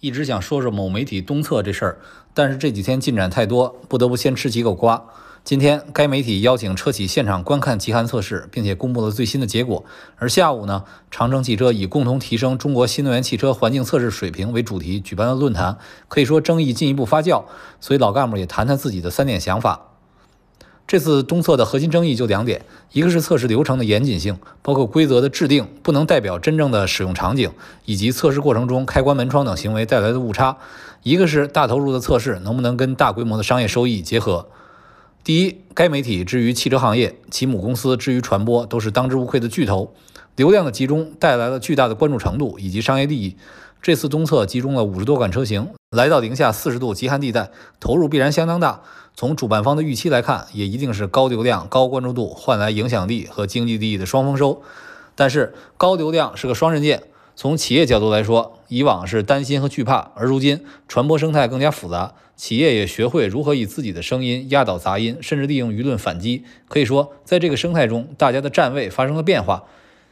一直想说说某媒体东测这事儿，但是这几天进展太多，不得不先吃几口瓜。今天该媒体邀请车企现场观看极寒测试，并且公布了最新的结果。而下午呢，长城汽车以“共同提升中国新能源汽车环境测试水平”为主题举办了论坛，可以说争议进一步发酵。所以老干部也谈谈自己的三点想法。这次东测的核心争议就两点，一个是测试流程的严谨性，包括规则的制定不能代表真正的使用场景，以及测试过程中开关门窗等行为带来的误差；一个是大投入的测试能不能跟大规模的商业收益结合。第一，该媒体之于汽车行业，其母公司之于传播，都是当之无愧的巨头，流量的集中带来了巨大的关注程度以及商业利益。这次东测集中了五十多款车型，来到零下四十度极寒地带，投入必然相当大。从主办方的预期来看，也一定是高流量、高关注度换来影响力和经济利益的双丰收。但是高流量是个双刃剑，从企业角度来说，以往是担心和惧怕，而如今传播生态更加复杂，企业也学会如何以自己的声音压倒杂音，甚至利用舆论反击。可以说，在这个生态中，大家的站位发生了变化。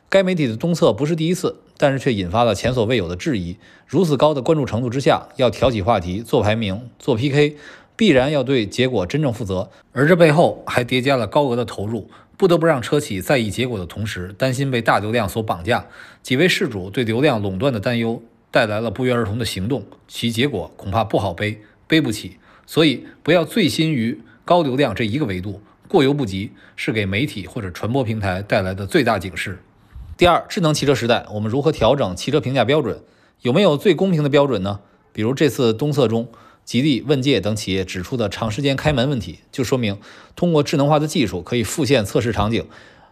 该媒体的东测不是第一次，但是却引发了前所未有的质疑。如此高的关注程度之下，要挑起话题、做排名、做 PK，必然要对结果真正负责。而这背后还叠加了高额的投入，不得不让车企在意结果的同时，担心被大流量所绑架。几位事主对流量垄断的担忧，带来了不约而同的行动，其结果恐怕不好背，背不起。所以，不要醉心于高流量这一个维度，过犹不及，是给媒体或者传播平台带来的最大警示。第二，智能汽车时代，我们如何调整汽车评价标准？有没有最公平的标准呢？比如这次东测中，吉利、问界等企业指出的长时间开门问题，就说明通过智能化的技术可以复现测试场景，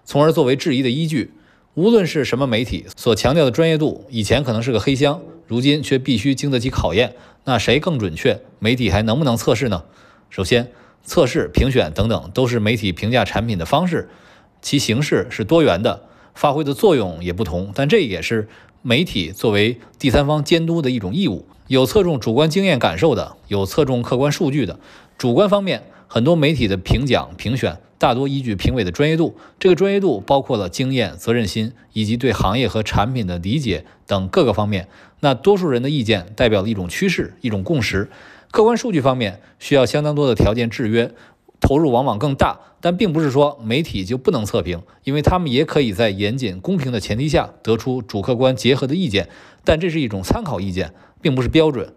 从而作为质疑的依据。无论是什么媒体所强调的专业度，以前可能是个黑箱，如今却必须经得起考验。那谁更准确？媒体还能不能测试呢？首先，测试、评选等等都是媒体评价产品的方式，其形式是多元的。发挥的作用也不同，但这也是媒体作为第三方监督的一种义务。有侧重主观经验感受的，有侧重客观数据的。主观方面，很多媒体的评奖评选大多依据评委的专业度，这个专业度包括了经验、责任心以及对行业和产品的理解等各个方面。那多数人的意见代表了一种趋势、一种共识。客观数据方面需要相当多的条件制约。投入往往更大，但并不是说媒体就不能测评，因为他们也可以在严谨公平的前提下得出主客观结合的意见，但这是一种参考意见，并不是标准。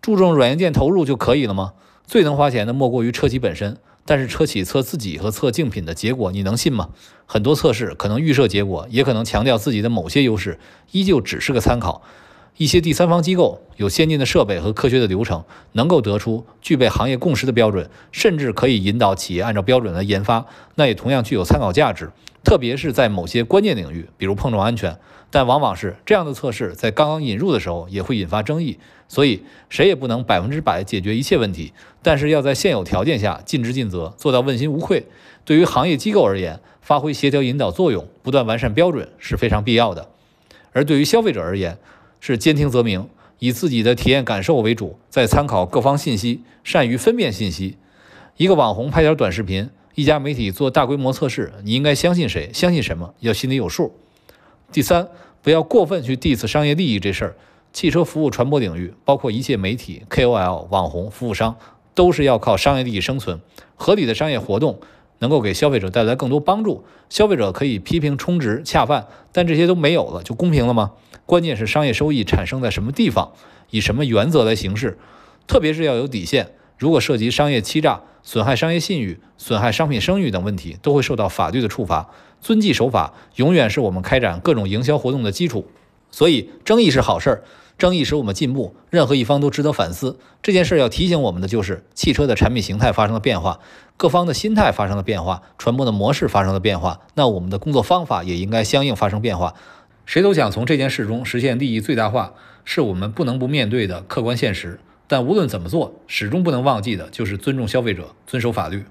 注重软硬件投入就可以了吗？最能花钱的莫过于车企本身，但是车企测自己和测竞品的结果，你能信吗？很多测试可能预设结果，也可能强调自己的某些优势，依旧只是个参考。一些第三方机构有先进的设备和科学的流程，能够得出具备行业共识的标准，甚至可以引导企业按照标准来研发，那也同样具有参考价值。特别是在某些关键领域，比如碰撞安全，但往往是这样的测试在刚刚引入的时候也会引发争议。所以谁也不能百分之百解决一切问题，但是要在现有条件下尽职尽责，做到问心无愧。对于行业机构而言，发挥协调引导作用，不断完善标准是非常必要的。而对于消费者而言，是兼听则明，以自己的体验感受为主，再参考各方信息，善于分辨信息。一个网红拍条短视频，一家媒体做大规模测试，你应该相信谁？相信什么？要心里有数。第三，不要过分去 diss 商业利益这事儿。汽车服务传播领域，包括一切媒体、KOL、网红、服务商，都是要靠商业利益生存。合理的商业活动能够给消费者带来更多帮助，消费者可以批评充值恰饭，但这些都没有了，就公平了吗？关键是商业收益产生在什么地方，以什么原则来行事，特别是要有底线。如果涉及商业欺诈、损害商业信誉、损害商品声誉等问题，都会受到法律的处罚。遵纪守法永远是我们开展各种营销活动的基础。所以，争议是好事儿，争议使我们进步，任何一方都值得反思。这件事要提醒我们的就是，汽车的产品形态发生了变化，各方的心态发生了变化，传播的模式发生了变化，那我们的工作方法也应该相应发生变化。谁都想从这件事中实现利益最大化，是我们不能不面对的客观现实。但无论怎么做，始终不能忘记的就是尊重消费者，遵守法律。